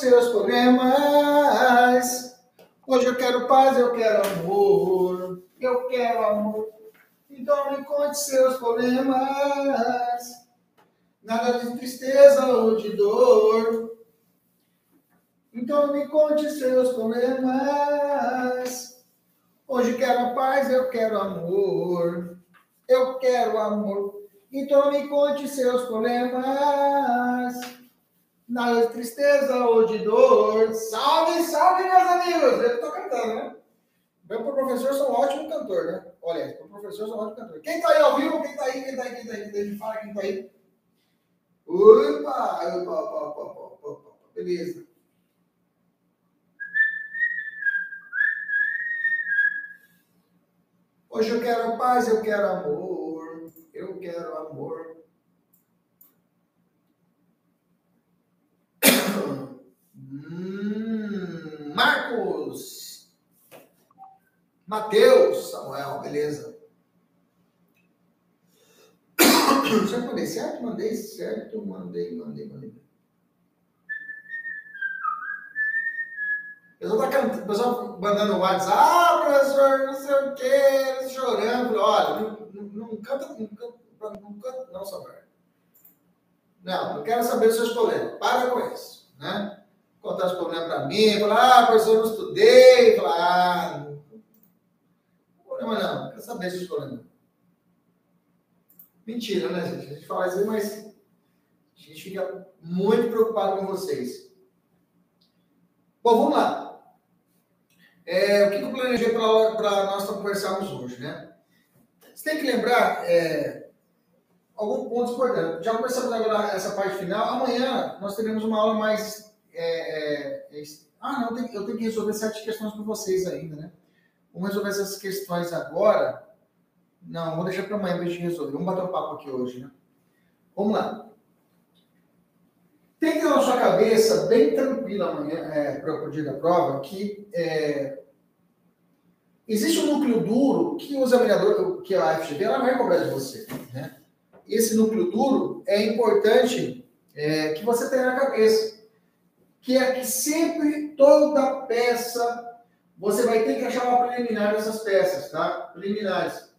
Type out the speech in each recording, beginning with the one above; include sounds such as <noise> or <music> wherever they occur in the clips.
Seus problemas. Hoje eu quero paz, eu quero amor. Eu quero amor. Então me conte seus problemas. Nada de tristeza ou de dor. Então me conte seus problemas. Hoje quero paz, eu quero amor. Eu quero amor. Então me conte seus problemas nada de tristeza ou de dor. Salve, salve, meus amigos! Eu tô cantando, né? Eu, pro professor, sou um ótimo cantor, né? Olha, pro professor, sou um ótimo cantor. Quem tá aí ao vivo? Quem tá aí? Quem tá aí? Quem tá aí? Quem tá aí? Quem tá aí. Opa! Opa, opa, opa, opa, opa. Beleza. Hoje eu quero paz, eu quero amor. Eu quero amor. Marcos. Mateus. Samuel, beleza. <coughs> Já mandei certo? Mandei certo. Mandei, mandei, mandei. Eu pessoal tá cantando, pessoal mandando WhatsApp, ah, professor, não sei o quê, chorando. Olha, não, não, não canta, não canta, não canta, não, Samuel. Não, não quero saber dos seus problemas. Para com isso, né? Contar os problemas para mim, falar, ah, professor, eu não estudei, falar, ah, não problema não, não quero saber se problemas. Mentira, né, gente? A gente fala isso, mas a gente fica muito preocupado com vocês. Bom, vamos lá. É, o que eu planejei para nós conversarmos hoje, né? Você tem que lembrar é, alguns pontos importantes. Já começamos agora essa parte final. Amanhã nós teremos uma aula mais é, é, é, ah, não, eu tenho que resolver sete questões com vocês ainda, né? Vamos resolver essas questões agora. Não, vou deixar para amanhã para a gente resolver. Vamos bater um papo aqui hoje, né? Vamos lá. Tem que ter na sua cabeça, bem tranquila amanhã, é, para o dia da prova, que é, existe um núcleo duro que o examinador, que a FGV, ela vai cobrar de você. Né? Esse núcleo duro é importante é, que você tenha na cabeça que é que sempre toda peça você vai ter que achar uma preliminar dessas peças, tá? Preliminares.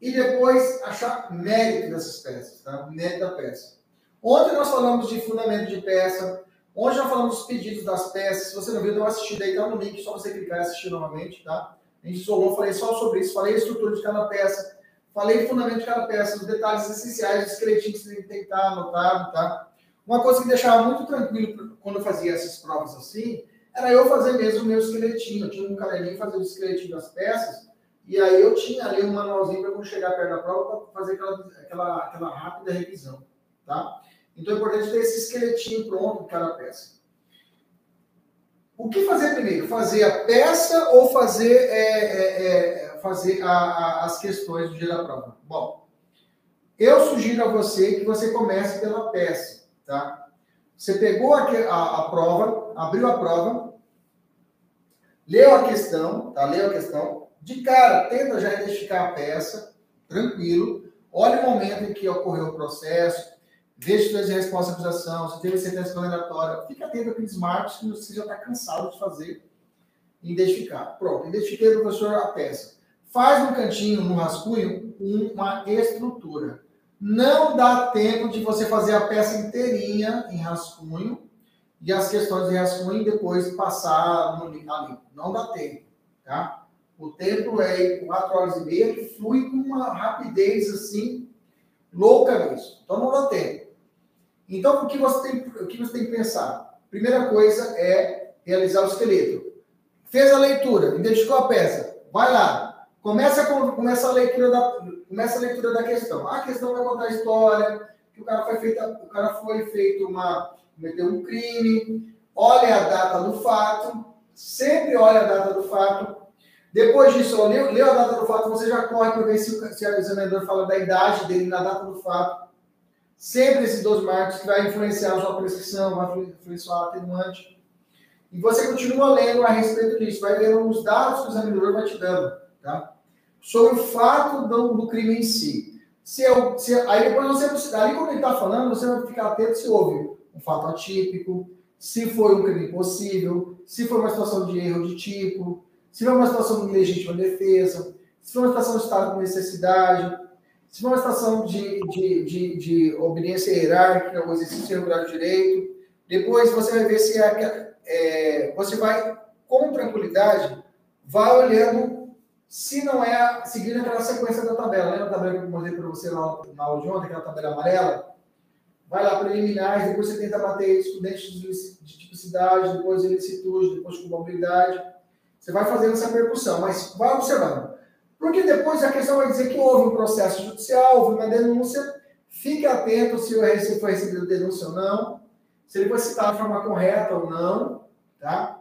E depois achar mérito dessas peças, tá? Mérito da peça. Ontem nós falamos de fundamento de peça. Hoje nós falamos dos pedidos das peças. Se você não viu, deu uma assistida aí, tá no link, só você clicar e assistir novamente, tá? A gente isolou, falei só sobre isso, falei a estrutura de cada peça, falei o fundamento de cada peça, os detalhes essenciais, os esqueletinhos que você tem que estar anotado, tá? Uma coisa que deixava muito tranquilo quando eu fazia essas provas assim, era eu fazer mesmo o meu esqueletinho. Eu tinha um caderninho fazer o esqueletinho das peças, e aí eu tinha ali um manualzinho para quando chegar perto da prova para fazer aquela, aquela, aquela rápida revisão. Tá? Então é importante ter esse esqueletinho pronto de cada peça. O que fazer primeiro? Fazer a peça ou fazer, é, é, é, fazer a, a, as questões do dia da prova? Bom, eu sugiro a você que você comece pela peça. Tá? Você pegou a, a, a prova, abriu a prova, leu a questão, tá? Leu a questão. De cara, tenta já identificar a peça, tranquilo. Olha o momento em que ocorreu o processo, veja se teve resposta à acusação, se teve sentença condenatória. Fica atento àqueles marcos que você já está cansado de fazer. Identificar. Pronto, identifiquei, professor, a peça. Faz no cantinho, no rascunho, uma estrutura. Não dá tempo de você fazer a peça inteirinha em rascunho e as questões de rascunho depois passar no, ali. Não dá tempo, tá? O tempo é 4 horas e meia flui com uma rapidez assim louca mesmo. Então não dá tempo. Então o que você tem, o que você tem que pensar? Primeira coisa é realizar o esqueleto. Fez a leitura, identificou a peça, vai lá, começa, com, começa, a, leitura da, começa a leitura da questão. A questão vai contar a história, que o cara foi feito, o cara foi feito uma, cometeu um crime, olha a data do fato, sempre olha a data do fato. Depois disso, leu, leu a data do fato, você já corre para ver se o, se o examinador fala da idade dele na data do fato. Sempre esses dois marcos que vai influenciar a sua prescrição, vai influenciar o atenuante. E você continua lendo a respeito disso, vai lendo os dados que o examinador vai te dando, tá? Sobre o fato do, do crime em si. Se eu, se, aí depois você, ali quando ele está falando, você vai ficar atento se houve um fato atípico, se foi um crime possível, se foi uma situação de erro de tipo, se foi uma situação de legítima defesa, se foi uma situação de estado de necessidade, se for uma situação de, de, de, de obediência hierárquica ou exercício irregular de direito, depois você vai ver se é é, você vai, com tranquilidade, vai olhando se não é seguindo aquela sequência da tabela. Lembra a tabela que eu mostrei para você lá na aula de ontem, aquela tabela amarela? Vai lá preliminares, depois você tenta bater estudantes de tipicidade, depois ilicitude, depois culpabilidade. Você vai fazendo essa percussão, mas vai observando. Porque depois a questão vai dizer que houve um processo judicial, houve uma denúncia. Fique atento se foi recebida denúncia ou não se ele foi citado de forma correta ou não, tá?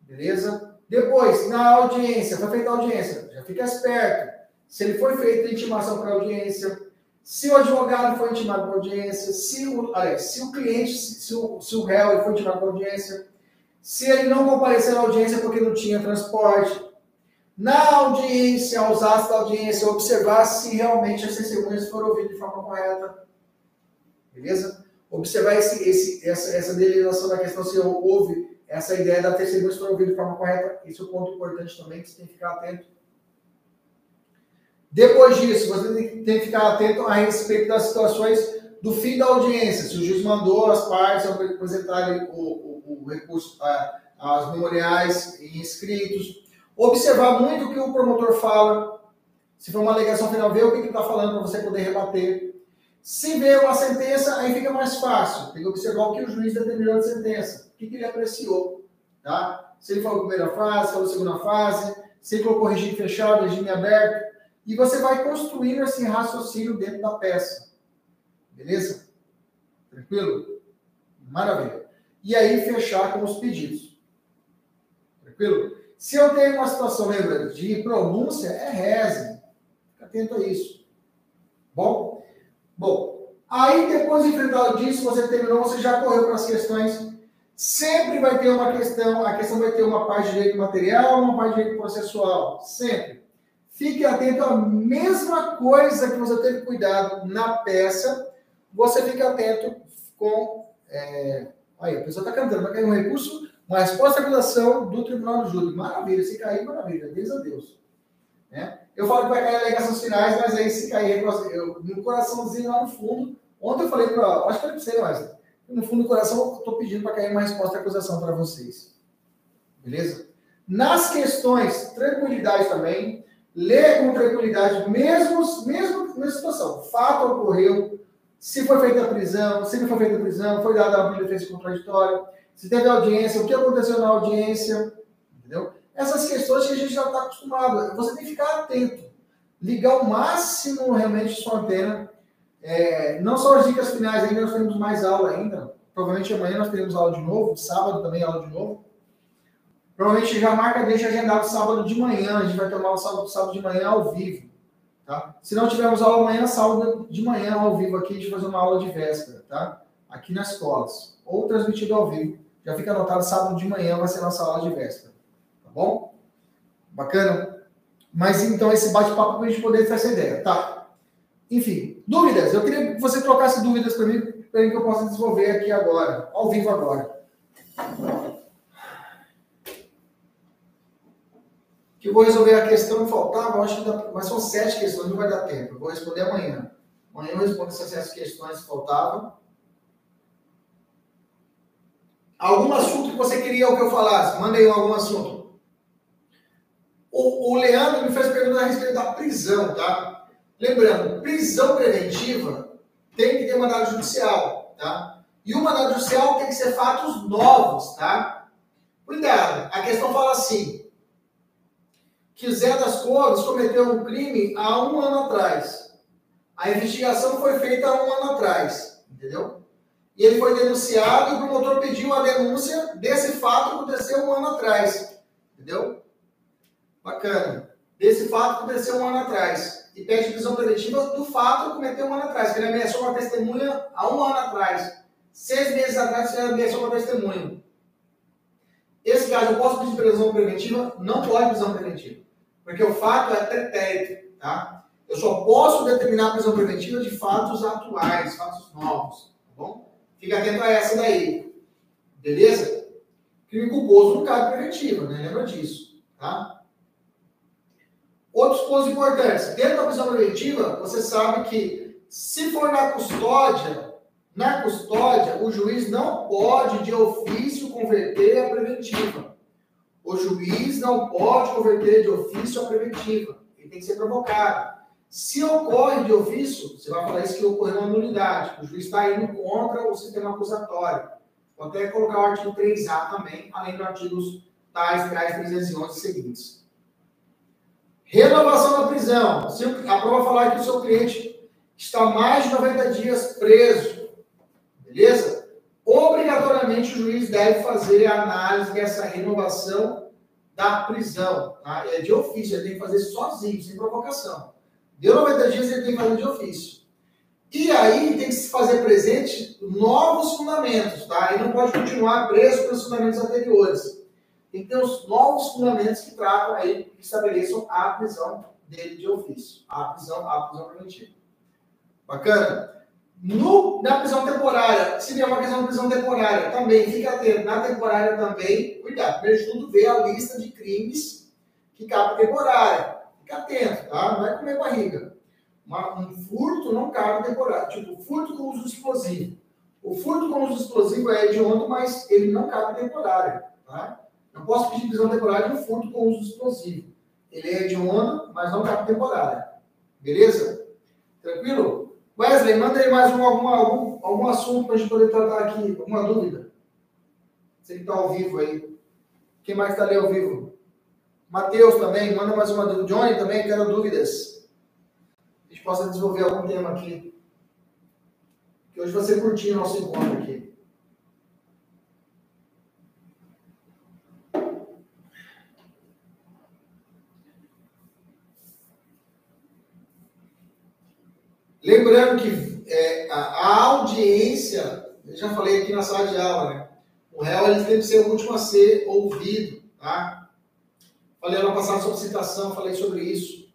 Beleza? Depois, na audiência, foi feita a audiência, já fica esperto. Se ele foi feito intimação para audiência, se o advogado foi intimado para audiência, se o, se o cliente, se o, se o réu foi intimado para audiência, se ele não compareceu à audiência porque não tinha transporte, na audiência, aos atos da audiência, observar se realmente as testemunhas foram ouvidas de forma correta. Beleza? observar esse, esse, essa, essa deliberação da questão se houve essa ideia da testemunha se foi ouvida de forma correta. Esse é um ponto importante também que você tem que ficar atento. Depois disso, você tem que ficar atento a respeito das situações do fim da audiência. Se o juiz mandou as partes apresentarem o, o, o recurso, a, as memoriais em escritos. Observar muito o que o promotor fala. Se for uma alegação final, ver o que ele está falando para você poder rebater. Se vê uma sentença, aí fica mais fácil. Tem que observar o que o juiz determinou na sentença. O que, que ele apreciou. Tá? Se ele falou primeira fase, falou segunda fase, se ele colocou regime fechado, regime aberto. E você vai construindo esse raciocínio dentro da peça. Beleza? Tranquilo? Maravilha. E aí fechar com os pedidos. Tranquilo? Se eu tenho uma situação, lembra, de pronúncia, é reze. Fica atento a isso. Bom? Bom, aí depois de enfrentar disso, você terminou, você já correu para as questões. Sempre vai ter uma questão, a questão vai ter uma parte de direito material, uma parte de direito processual. Sempre. Fique atento à mesma coisa que você teve cuidado na peça, você fica atento com. É... Aí, a pessoa está cantando, vai cair um recurso, uma resposta à acusação do Tribunal do Júri. Maravilha, se cair, maravilha, Deus a Deus. Né? Eu falo que vai cair alegações finais, mas aí se cair, eu, no coraçãozinho lá no fundo, ontem eu falei para, acho que eu não sei mais, no fundo do coração eu estou pedindo para cair uma resposta à acusação para vocês. Beleza? Nas questões, tranquilidade também, lê com tranquilidade, mesmo, mesmo na situação. Fato ocorreu, se foi feita a prisão, se não foi feita a prisão, foi dada a defesa contraditória, se teve audiência, o que aconteceu na audiência, entendeu? essas questões que a gente já está acostumado. Você tem que ficar atento, ligar o máximo realmente sua antena. É, não só as dicas finais, ainda nós temos mais aula ainda. Provavelmente amanhã nós teremos aula de novo, sábado também aula de novo. Provavelmente já marca, deixa agendado sábado de manhã. A gente vai uma aula sábado, sábado de manhã ao vivo. Tá? Se não tivermos aula amanhã, sábado de manhã ao vivo aqui, a gente fazer uma aula de véspera, tá? Aqui nas escolas. Ou transmitido ao vivo. Já fica anotado, sábado de manhã vai ser nossa aula de véspera bom? Bacana? Mas então esse bate-papo para a gente poder ter essa ideia, tá? Enfim, dúvidas? Eu queria que você trocasse dúvidas para mim, para que eu possa desenvolver aqui agora, ao vivo agora. que vou resolver a questão que faltava, acho que dá, mas são sete questões, não vai dar tempo. Eu vou responder amanhã. Amanhã eu respondo essas sete questões que faltavam. Algum assunto que você queria que eu falasse? Manda aí algum assunto. O, o Leandro me fez pergunta a respeito da prisão, tá? Lembrando, prisão preventiva tem que ter mandado judicial, tá? E o mandado judicial tem que ser fatos novos, tá? Cuidado, a questão fala assim, que Zé das Cores cometeu um crime há um ano atrás. A investigação foi feita há um ano atrás, entendeu? E ele foi denunciado e o promotor pediu a denúncia desse fato que aconteceu um ano atrás, entendeu? Bacana. Desse fato que aconteceu um ano atrás. E pede prisão preventiva do fato que cometeu um ano atrás, que ele ameaçou uma testemunha há um ano atrás. Seis meses atrás, ele ameaçou uma testemunha. Esse caso, eu posso pedir prisão preventiva? Não pode prisão preventiva. Porque o fato é pretérito, tá? Eu só posso determinar a prisão preventiva de fatos atuais, fatos novos, tá bom? Fica atento a essa daí, beleza? Crime culposo não cabe preventiva, né? Lembra disso, tá? Outros pontos importantes. Dentro da prisão preventiva, você sabe que se for na custódia, na custódia, o juiz não pode de ofício converter a preventiva. O juiz não pode converter de ofício a preventiva. Ele tem que ser provocado. Se ocorre de ofício, você vai falar isso que ocorreu uma nulidade. O juiz está indo contra o sistema acusatório. Vou até colocar o artigo 3A também, além dos artigos tais, tais 311 seguintes. Renovação da prisão. Se a prova falar que o seu cliente está mais de 90 dias preso, beleza? obrigatoriamente o juiz deve fazer a análise dessa renovação da prisão. Tá? É de ofício, ele tem que fazer sozinho, sem provocação. Deu 90 dias, ele tem que fazer de ofício. E aí tem que se fazer presente novos fundamentos, tá? Ele não pode continuar preso pelos fundamentos anteriores. Tem que ter os novos fundamentos que tratam aí, que estabeleçam a prisão dele de ofício. A prisão, a prisão preventiva. Bacana? No, na prisão temporária, se vier uma questão de prisão temporária, também fica atento. Na temporária também, cuidado. Primeiro de tudo, ver a lista de crimes que cabe temporária. Fica atento, tá? Não vai comer barriga. Uma, um furto não cabe temporário. Tipo, furto com uso explosivo. O furto com uso explosivo é hediondo, mas ele não cabe temporário, tá? Posso pedir prisão temporária no furto com uso explosivo. Ele é hediondo, mas não cabe temporário. Beleza? Tranquilo? Wesley, manda aí mais um, algum, algum, assunto para a gente poder tratar aqui. Alguma dúvida? Você que está ao vivo aí. Quem mais está ali ao vivo? Matheus também, manda mais uma dúvida. Johnny também, quero dúvidas. A gente possa desenvolver algum tema aqui. Que hoje ser curtinho o nosso encontro aqui. Lembrando que é, a, audiência, eu já falei aqui na sala de aula, né? O réu ele tem que ser o último a ser ouvido, tá? Falei ano passado sobre citação, falei sobre isso.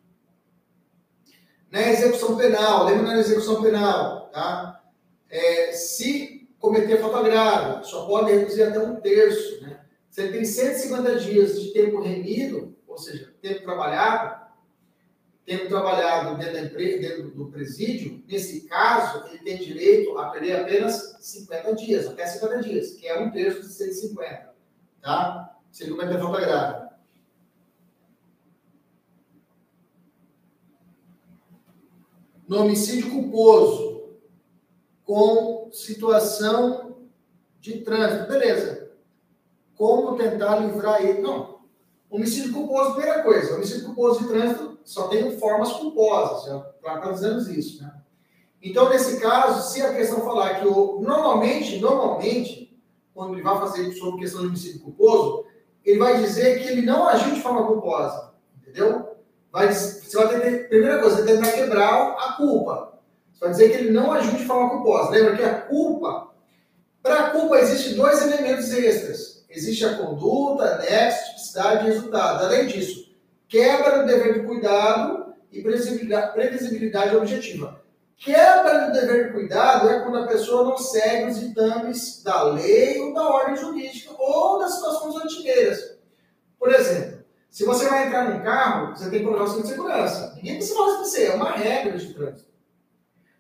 Na execução penal, lembra na execução penal, tá? É, se cometer falta grave, só pode reduzir até um terço, né? Ele tem 150 dias de tempo remido, ou seja, tempo trabalhado, tendo trabalhado dentro, da empresa, dentro do presídio, nesse caso, ele tem direito a perder apenas 50 dias, até 50 dias, que é um terço de 150, tá? Se ele cometer falta grave. No homicídio culposo, com situação de trânsito, beleza. Como tentar livrar ele? Não. Homicídio culposo, primeira coisa, homicídio culposo de trânsito só tem formas culposas, já dizendo isso, né? Então, nesse caso, se a questão falar que o, normalmente, normalmente, quando ele vai fazer sobre questão de homicídio culposo, ele vai dizer que ele não agiu de forma culposa, entendeu? Vai, você vai ter, primeira coisa, você tentar quebrar a culpa. Você vai dizer que ele não agiu de forma culposa. Lembra que a culpa, para a culpa existem dois elementos extras. Existe a conduta, nexo, tipicidade e resultado. Além disso, quebra do dever de cuidado e previsibilidade, objetiva. Quebra do dever de cuidado é quando a pessoa não segue os ditames da lei ou da ordem jurídica ou das situações rotineiras. Por exemplo, se você vai entrar num carro, você tem que colocar o cinto de segurança. Ninguém precisa falar isso você, é uma regra de trânsito.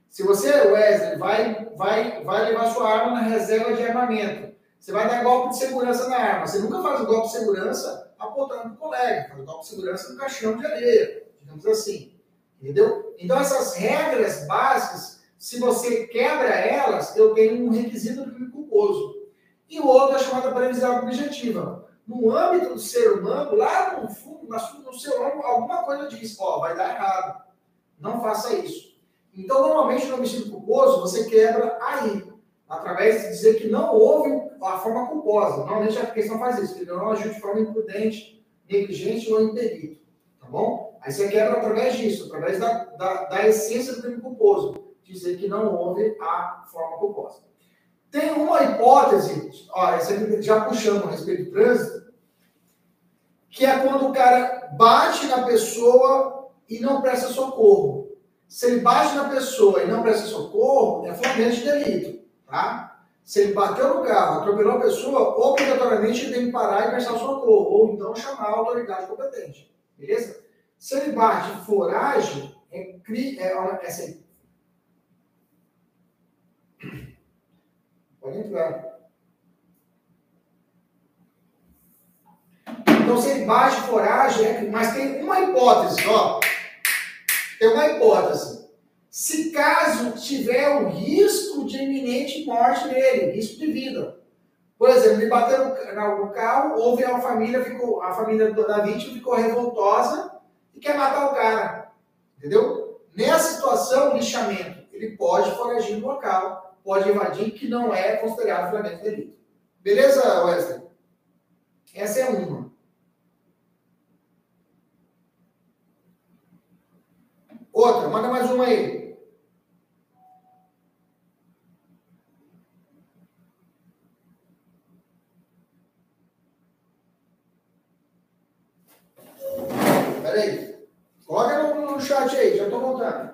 Se você, Wesley, vai, vai, vai levar sua arma na reserva de armamento, você vai dar golpe de segurança na arma. Você nunca faz o golpe de segurança apontando para o colega, faz o golpe de segurança no caixão de areia, digamos assim. Entendeu? Então, essas regras básicas, se você quebra elas, eu tenho um requisito do culposo. E o outro é chamada previsibilidade objetiva. No âmbito do ser humano, lá no fundo, no seu âmbito, alguma coisa diz, ó, vai dar errado. Não faça isso. Então, normalmente, no homicídio culposo, você quebra aí, através de dizer que não houve a forma culposa. Normalmente a questão faz isso, que não agiu de forma imprudente, negligente ou imperito. Tá bom? Aí você quebra através disso, através da, da, da essência do crime culposo, dizer que não houve a forma culposa. Tem uma hipótese, ó, já puxando a respeito do trânsito, que é quando o cara bate na pessoa e não presta socorro. Se ele bate na pessoa e não presta socorro, é flagrante de delito, tá? Se ele bateu no carro, atropelou a pessoa, obrigatoriamente ele tem que parar e prestar socorro, ou então chamar a autoridade competente, beleza? Se ele bate foragem, é, é, é assim. Pode entrar. Então, se ele bate foragem, é, mas tem uma hipótese, ó tem uma hipótese. Se caso tiver o risco de iminente morte dele, risco de vida. Por exemplo, ele bateu no carro, houve a família, ficou, a família da vítima ficou revoltosa e quer matar o cara. Entendeu? Nessa situação, lixamento, ele pode foragir do local, pode invadir, que não é considerado flagrante delito. Beleza, Wesley? Essa é uma. Outra, manda mais uma aí. Peraí. Coloca no, no chat aí, já estou voltando.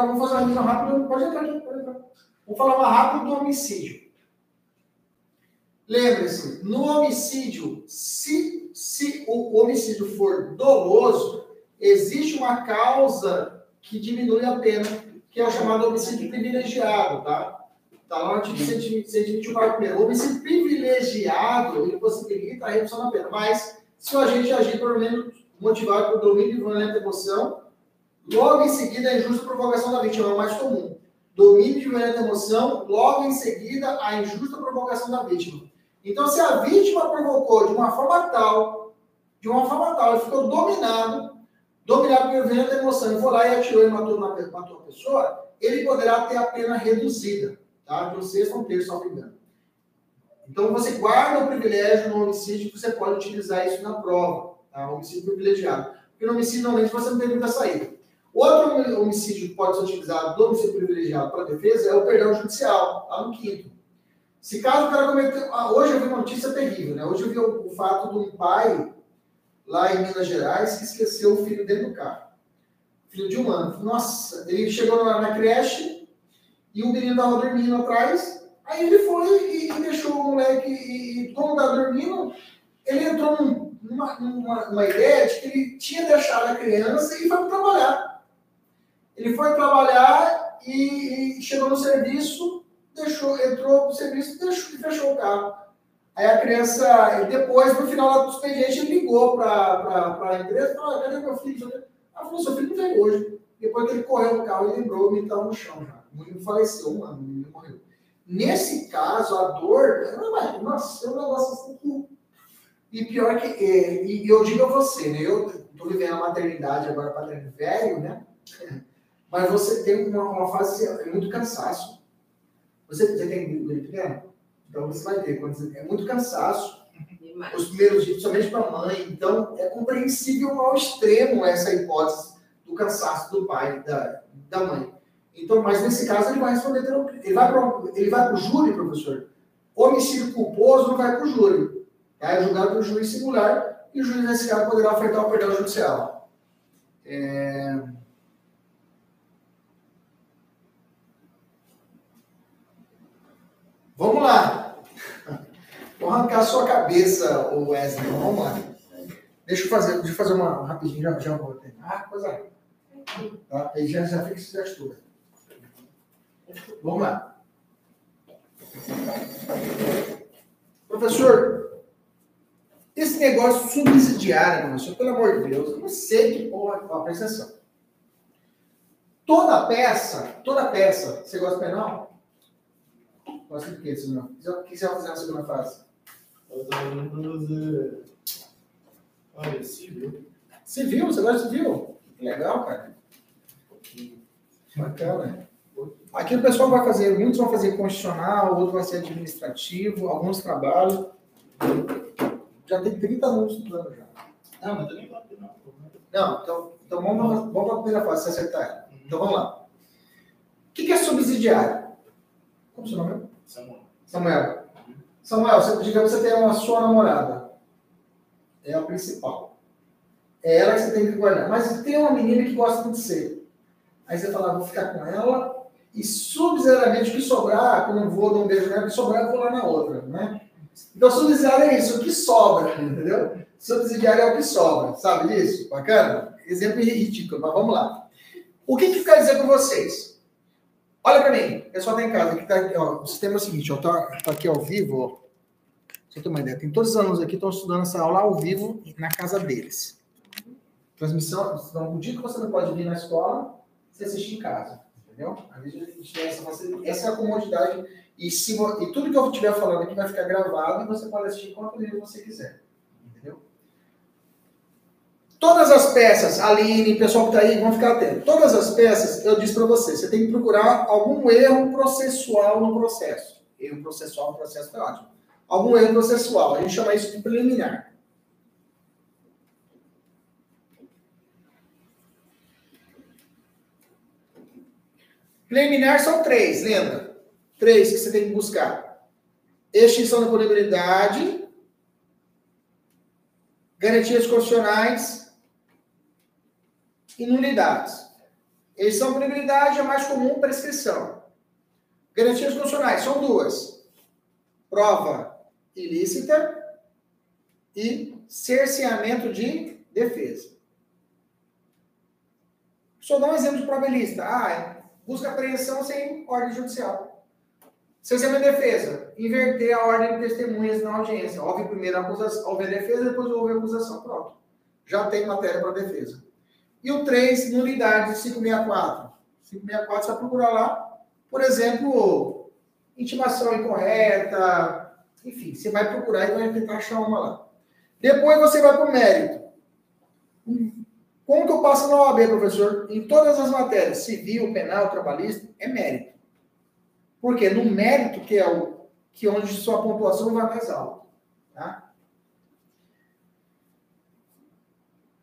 Tá? Vamos fazer uma revisão rápida. Pode entrar aqui, pode entrar. Vamos falar mais rápido do homicídio. Lembre-se, no homicídio, se, se o homicídio for doloso, existe uma causa que diminui a pena, que é o chamado homicídio privilegiado, tá? Está lá no artigo 121, parágrafo 1. O homicídio privilegiado, ele possibilita a redução da pena. Mas, se o agente agir por menos motivado por domínio de violenta emoção, logo em seguida a injusta provocação da vítima, é o mais comum. Domínio de violenta emoção, logo em seguida a injusta provocação da vítima. Então, se a vítima provocou de uma forma tal, de uma forma tal, ele ficou dominado, dominado por violenta emoção, e foi lá e atirou e matou, uma, matou pessoa, ele poderá ter a pena reduzida tá? de um sexto a um terço, engano. Então, você guarda o privilégio no homicídio, você pode utilizar isso na prova, tá? homicídio privilegiado. Porque no homicídio, normalmente, você não tem muita saída. Outro homicídio que pode ser utilizado do homicídio privilegiado para defesa é o perdão judicial, lá no quinto. Se caso o cara cometeu. Ah, hoje eu vi uma notícia terrível, né? Hoje eu vi o, o, fato de um pai lá em Minas Gerais que esqueceu o filho dentro do carro. Filho de um ano. Nossa, ele chegou na, na creche, e o menino estava dormindo atrás. Aí ele foi e, e deixou o moleque, e, e como estava dormindo, ele entrou numa, numa, numa, ideia de que ele tinha deixado a criança e foi trabalhar. Ele foi trabalhar e, e chegou no serviço, deixou, entrou no serviço deixou, e fechou o carro. Aí a criança, depois, no final do expediente, ele ligou para a empresa e falou: cadê meu filho? Ela falou: seu filho não veio hoje. Depois que ele correu no carro, ele lembrou, ele estava no chão já. O menino faleceu, um ano, o menino morreu. Nesse caso, a dor, nossa, é um negócio assim. E pior que. É, e eu digo a você, né? Eu estou vivendo a maternidade agora, paternidade velho, né? Mas você tem uma, uma fase é muito cansaço. Você, você tem gripe pequeno? Então você vai ter. Quando você, é muito cansaço. <laughs> os primeiros dias, principalmente para a mãe. Então, é compreensível ao extremo essa hipótese do cansaço do pai da, da mãe. Então, mas nesse caso, ele vai responder, ele vai para o júri, professor. Homicídio culposo não vai para o júri. É julgado pelo juiz singular e o juiz, nesse caso, poderá ofertar o perdão judicial. É... Vamos lá. Vou arrancar a sua cabeça, Wesley. Vamos lá. Deixa eu fazer, deixa eu fazer uma rapidinho, já, já vou terminar. Ah, coisa. Tá? Aí já, já fica esse gestura. Vamos lá. Professor, esse negócio subsidiário, professor, pelo amor de Deus, eu não sei que porra, ó, presta atenção. Toda peça, toda peça, você gosta de penal? Gosta de quê, senhor? O que você vai fazer na segunda fase? Eu tô fazer. Olha, civil. Civil? Você gosta de civil? Que legal, cara. Bacana. Aqui o pessoal vai fazer, muitos vão fazer constitucional, outros vai ser administrativo, alguns trabalham. Já tem 30 minutos estudando já. Não, mas também pode não. Não, então, então vamos, vamos para a primeira fase, se acertar ela. Então vamos lá. O que é subsidiário? Como é o seu nome? Samuel. Samuel. Você, digamos que você tem uma sua namorada. É a principal. É ela que você tem que guardar. Mas tem uma menina que gosta de você. Aí você fala, vou ficar com ela e subsidiariamente o que sobrar, quando eu vou dar um beijo nela, o que sobrar eu vou lá na outra, né? Então subsidiário é isso, o que sobra, <laughs> entendeu? Subsidiário é o que sobra, sabe disso? Bacana? Exemplo ridículo, mas vamos lá. O que que quer dizer para vocês? Olha para mim, o pessoal tá em casa, aqui tá, ó, o sistema é o seguinte, ó, tá, tá aqui ao vivo, ó. Você ter uma ideia, tem todos os alunos aqui que estão estudando essa aula ao vivo na casa deles. Transmissão, então, o dia que você não pode vir na escola, você assiste em casa, entendeu? Às vezes a gente tem essa essa é a comodidade, e, se, e tudo que eu estiver falando aqui vai ficar gravado e você pode assistir quantas vezes você quiser. Todas as peças, Aline, pessoal que está aí, vão ficar atentos. Todas as peças, eu disse para você, você tem que procurar algum erro processual no processo. Erro processual no processo é ótimo. Algum erro processual, a gente chama isso de preliminar. Preliminar são três, lembra? Três que você tem que buscar. Extinção da punibilidade, garantias constitucionais e nulidades. Exceção punibilidade é mais comum prescrição. Garantias constitucionais são duas: prova ilícita e cerceamento de defesa. Só dar um exemplo de prova ilícita. Ah, é, busca apreensão sem ordem judicial. Cerceamento de defesa. Inverter a ordem de testemunhas na audiência. Houve primeiro a acusação, houve a defesa, depois houve a acusação. Pronto. Já tem matéria para defesa. E o 3, nulidade de 564. 564 você vai procurar lá, por exemplo, intimação incorreta, enfim, você vai procurar e vai tentar achar uma lá. Depois você vai para o mérito. Como que eu passo na OAB, professor? Em todas as matérias, civil, penal, trabalhista, é mérito. Por quê? No mérito que é o que é onde sua pontuação vai mais alto. Tá?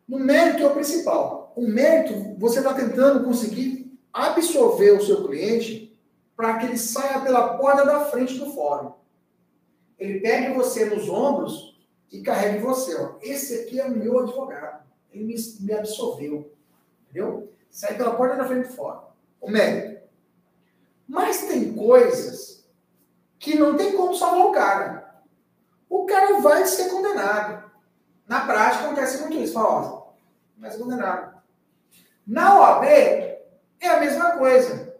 No mérito é o principal o mérito, você está tentando conseguir absorver o seu cliente para que ele saia pela porta da frente do fórum. Ele pegue você nos ombros e carregue você. Ó. Esse aqui é o meu advogado. Ele me, me absorveu. Entendeu? Sai pela porta da frente do fórum. O mérito. Mas tem coisas que não tem como salvar o cara. O cara vai ser condenado. Na prática acontece muito isso. Fala, ó, vai ser condenado. Na OAB é a mesma coisa.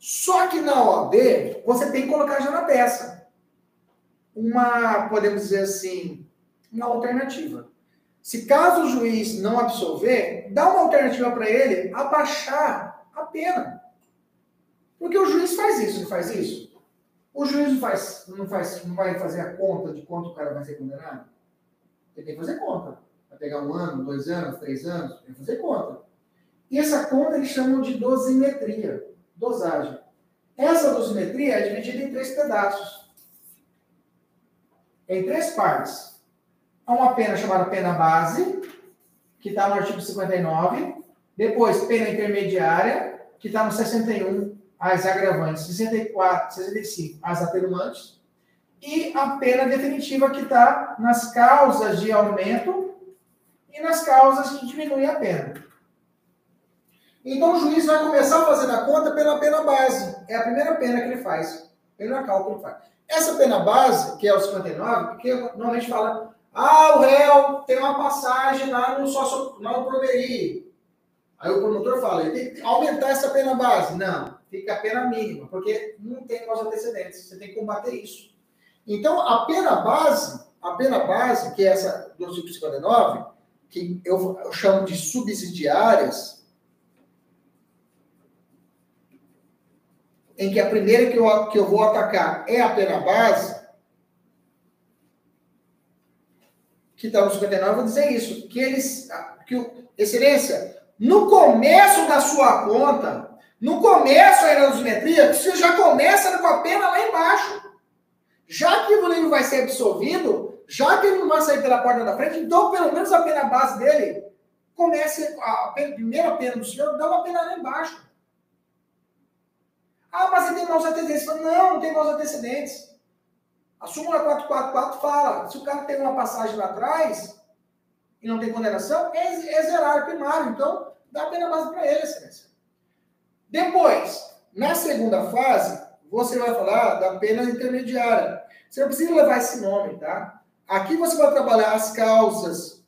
Só que na OAB você tem que colocar já na peça uma, podemos dizer assim, uma alternativa. Se caso o juiz não absolver, dá uma alternativa para ele abaixar a pena. Porque o juiz faz isso, não faz isso? O juiz não, faz, não, faz, não vai fazer a conta de quanto o cara vai ser condenado? Ele tem que fazer conta. Vai pegar um ano, dois anos, três anos, tem que fazer conta. E essa conta eles chamam de dosimetria, dosagem. Essa dosimetria é dividida em três pedaços, em três partes. a uma pena chamada pena base, que está no artigo 59. Depois, pena intermediária, que está no 61, as agravantes, 64, 65, as atenuantes. E a pena definitiva, que está nas causas de aumento e nas causas que diminuem a pena. Então o juiz vai começar fazer a conta pela pena base. É a primeira pena que ele faz. Pelo cálculo que ele faz. Essa pena base, que é o 59, porque normalmente fala, ah, o réu tem uma passagem lá no, sócio, lá no. Aí o promotor fala, ele tem que aumentar essa pena base. Não, fica a pena mínima, porque não tem causa antecedentes. Você tem que combater isso. Então, a pena base, a pena base, que é essa do 59, que eu, eu chamo de subsidiárias, em que a primeira que eu, que eu vou atacar é a pena base, que está no 59, eu vou dizer isso, que eles, que o, excelência, no começo da sua conta, no começo da dosimetria, você já começa com a pena lá embaixo. Já que o livro vai ser absolvido, já que ele não vai sair pela porta da frente, então pelo menos a pena base dele comece, a primeira pena do senhor, dá uma pena lá embaixo. Ah, mas ele tem maus antecedentes. Não, não tem maus antecedentes. A súmula 444 fala, se o cara tem uma passagem lá atrás e não tem condenação, é, é zerar primário. Então, dá pena base para ele, excelência. Depois, na segunda fase, você vai falar da pena intermediária. Você não precisa levar esse nome, tá? Aqui você vai trabalhar as causas,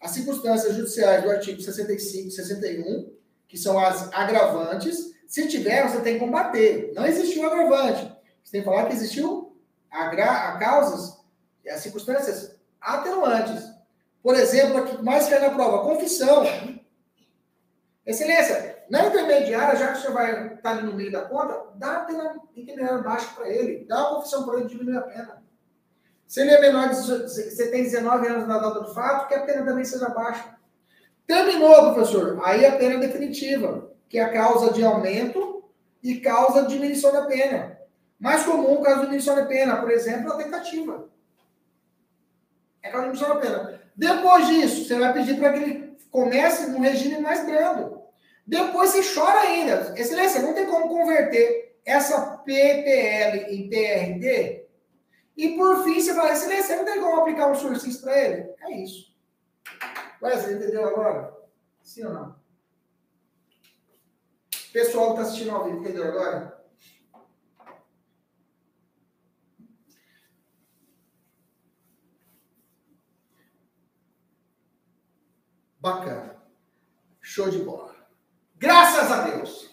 as circunstâncias judiciais do artigo 65 e 61, que são as agravantes, se tiver, você tem que combater. Não existiu agravante. Você tem que falar que existiu a, causas e as circunstâncias atenuantes. Por exemplo, mais que é na prova, confissão. Excelência, na intermediária, já que você vai estar tá ali no meio da conta, dá intermediária baixa para ele. Dá uma confissão para ele diminuir a pena. Se ele é menor de você tem 19 anos na data do fato, que a pena também seja baixa. Terminou, professor. Aí a pena é definitiva que é a causa de aumento e causa de diminuição da pena. Mais comum, o caso de diminuição da pena, por exemplo, a tentativa. É causa de diminuição da pena. Depois disso, você vai pedir para que ele comece num regime mais brando. Depois você chora ainda. Excelência, não tem como converter essa PPL em PRD? E por fim, você fala, excelência, não tem como aplicar um sursis para ele? É isso. Wesley, entendeu agora? Sim ou não? Pessoal que está assistindo ao vivo, entendeu agora? Bacana. Show de bola. Graças a Deus.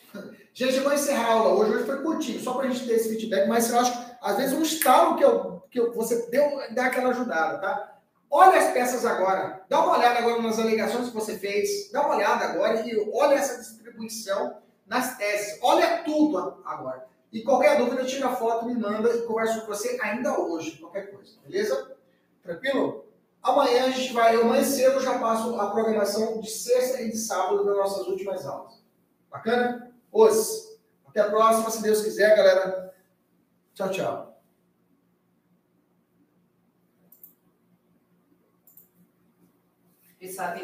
Gente, eu vou encerrar a aula hoje. Hoje foi curtinho, só para a gente ter esse feedback, mas eu acho que às vezes um estalo que, eu, que eu, você deu, dá aquela ajudada, tá? Olha as peças agora. Dá uma olhada agora nas alegações que você fez. Dá uma olhada agora e olha essa distribuição nas teses. Olha tudo agora. E qualquer dúvida, tira a foto, me manda e converso com você ainda hoje, qualquer coisa, beleza? Tranquilo? Amanhã a gente vai, amanhã cedo eu já passo a programação de sexta e de sábado das nossas últimas aulas. Bacana? Os. Até a próxima, se Deus quiser, galera. Tchau, tchau. Pensar,